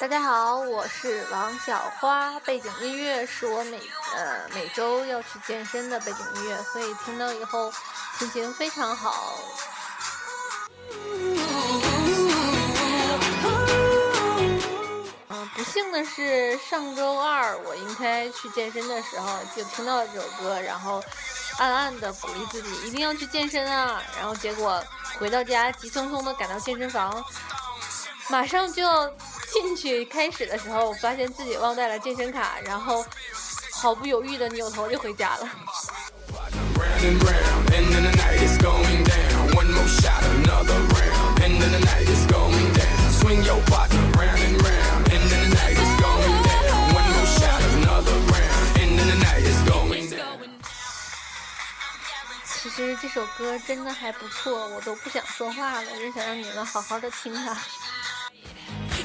大家好，我是王小花，背景音乐是我每呃每周要去健身的背景音乐，所以听到以后心情非常好。幸的是上周二我应该去健身的时候就听到了这首歌，然后暗暗的鼓励自己一定要去健身啊，然后结果回到家急匆匆的赶到健身房，马上就要。进去开始的时候，发现自己忘带了健身卡，然后毫不犹豫的扭头就回家了。实这首歌真的还不错，我都不想说话了，就想让你们好好的听它。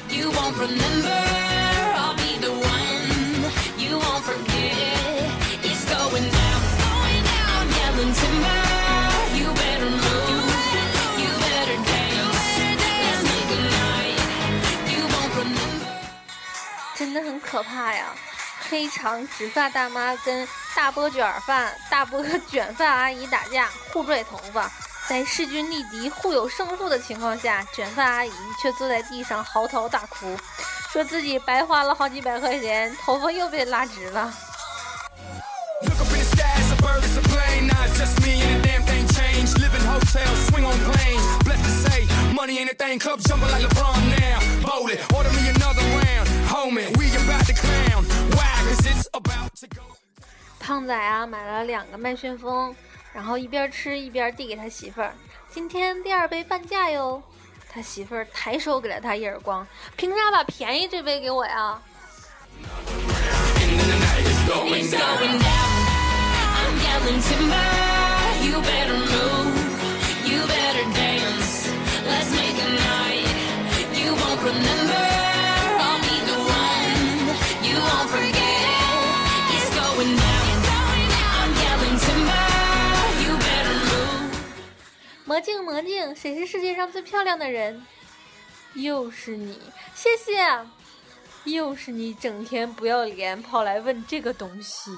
you won't remember i'll be the one you won't forget it's going down it's going down yelling timber you better move you better dance let's make a night you won't remember 真的很可怕呀黑长直发大妈跟大波卷发大波卷发阿姨打架互拽头发在势均力敌、互有胜负的情况下，卷发阿姨却坐在地上嚎啕大哭，说自己白花了好几百块钱，头发又被拉直了。胖仔啊，买了两个麦旋风。然后一边吃一边递给他媳妇儿：“今天第二杯半价哟。”他媳妇儿抬手给了他一耳光：“凭啥把便宜这杯给我呀？”魔镜魔镜，谁是世界上最漂亮的人？又是你，谢谢。又是你，整天不要脸，跑来问这个东西。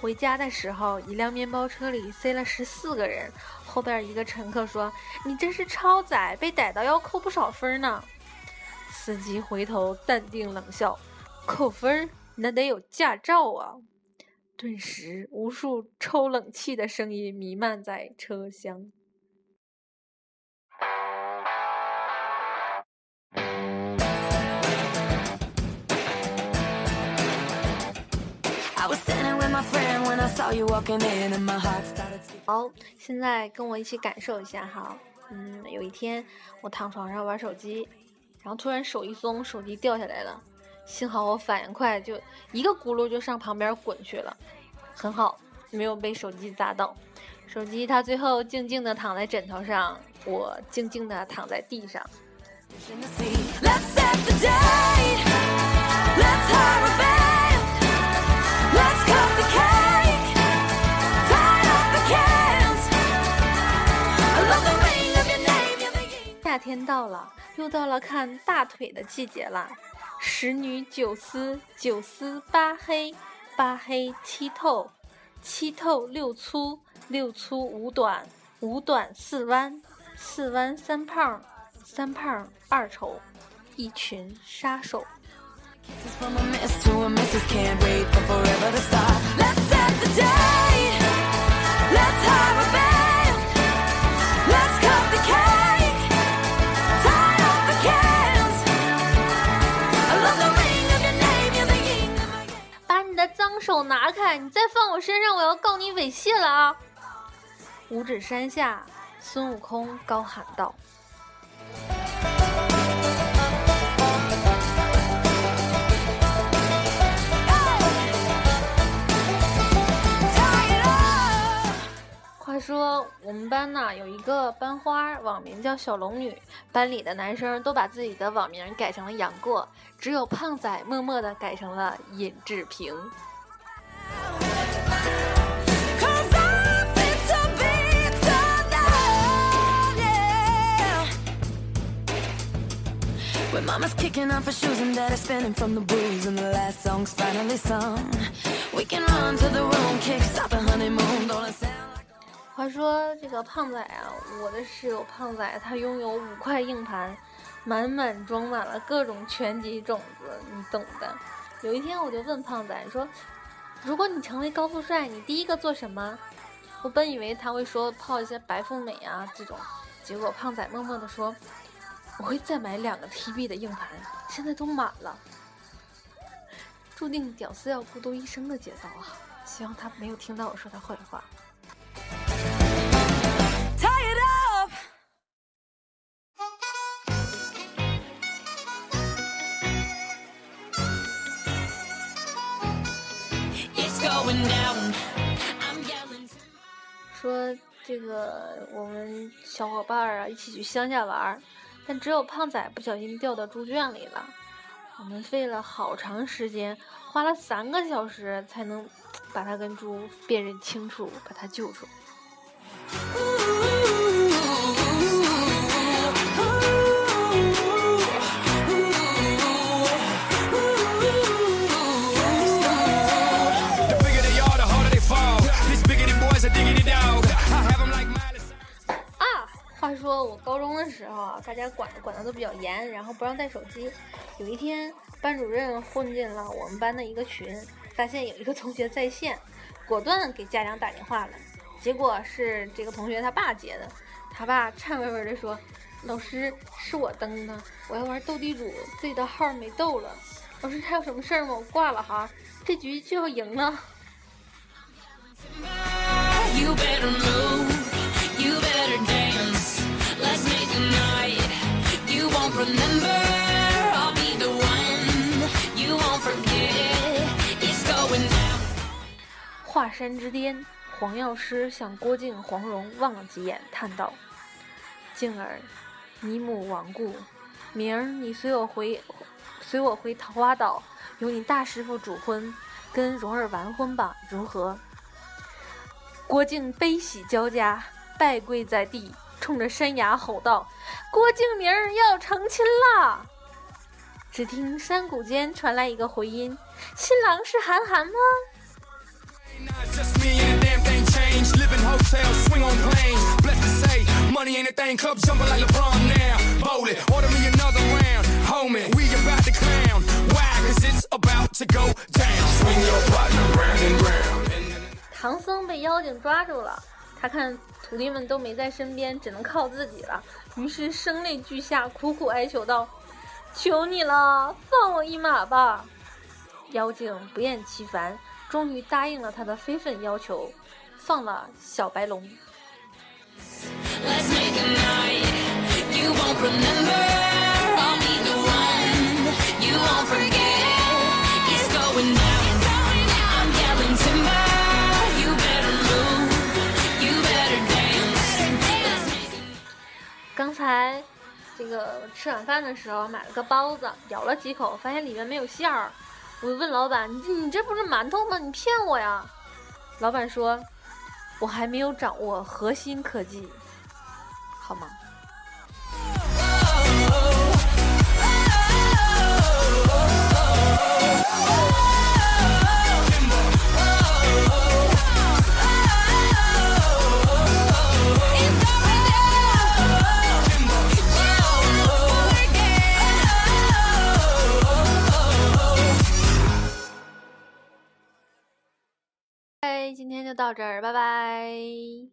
回家的时候，一辆面包车里塞了十四个人。后边一个乘客说：“你这是超载，被逮到要扣不少分呢。”司机回头淡定冷笑：“扣分那得有驾照啊！”顿时，无数抽冷气的声音弥漫在车厢。好，现在跟我一起感受一下哈。嗯，有一天我躺床上玩手机，然后突然手一松，手机掉下来了。幸好我反应快，就一个轱辘就上旁边滚去了，很好，没有被手机砸到。手机它最后静静的躺在枕头上，我静静的躺在地上。夏天到了，又到了看大腿的季节了。十女九丝，九丝八黑，八黑七透，七透六粗，六粗五短，五短四弯，四弯三胖，三胖二丑，一群杀手。手拿开！你再放我身上，我要告你猥亵了啊！五指山下，孙悟空高喊道。话说我们班呢有一个班花，网名叫小龙女，班里的男生都把自己的网名改成了杨过，只有胖仔默默的改成了尹志平。话说这个胖仔啊，我的室友胖仔，他拥有五块硬盘，满满装满了各种拳击种子，你懂的。有一天我就问胖仔说：“如果你成为高富帅，你第一个做什么？”我本以为他会说泡一些白富美啊这种，结果胖仔默默的说：“我会再买两个 TB 的硬盘，现在都满了。”注定屌丝要孤独一生的节奏啊！希望他没有听到我说他坏话。说这个我们小伙伴儿啊一起去乡下玩儿，但只有胖仔不小心掉到猪圈里了。我们费了好长时间，花了三个小时才能把他跟猪辨认清楚，把他救出。话说我高中的时候啊，大家管管的都比较严，然后不让带手机。有一天，班主任混进了我们班的一个群，发现有一个同学在线，果断给家长打电话了。结果是这个同学他爸接的，他爸颤巍巍地说：“老师，是我登的，我要玩斗地主，自己的号没斗了。老师还有什么事儿吗？我挂了哈，这局就要赢了。”华山之巅，黄药师向郭靖、黄蓉望了几眼，叹道：“靖儿，你母亡故，明儿你随我回，随我回桃花岛，由你大师傅主婚，跟蓉儿完婚吧，如何？”郭靖悲喜交加，拜跪在地。冲着山崖吼道：“郭敬明儿要成亲啦！”只听山谷间传来一个回音：“新郎是韩寒吗？”唐僧被妖精抓住了。他看徒弟们都没在身边，只能靠自己了，于是声泪俱下，苦苦哀求道：“求你了，放我一马吧！”妖精不厌其烦，终于答应了他的非分要求，放了小白龙。刚才这个吃晚饭的时候买了个包子，咬了几口，发现里面没有馅儿。我问老板：“你你这不是馒头吗？你骗我呀！”老板说：“我还没有掌握核心科技，好吗？”到这儿，拜拜。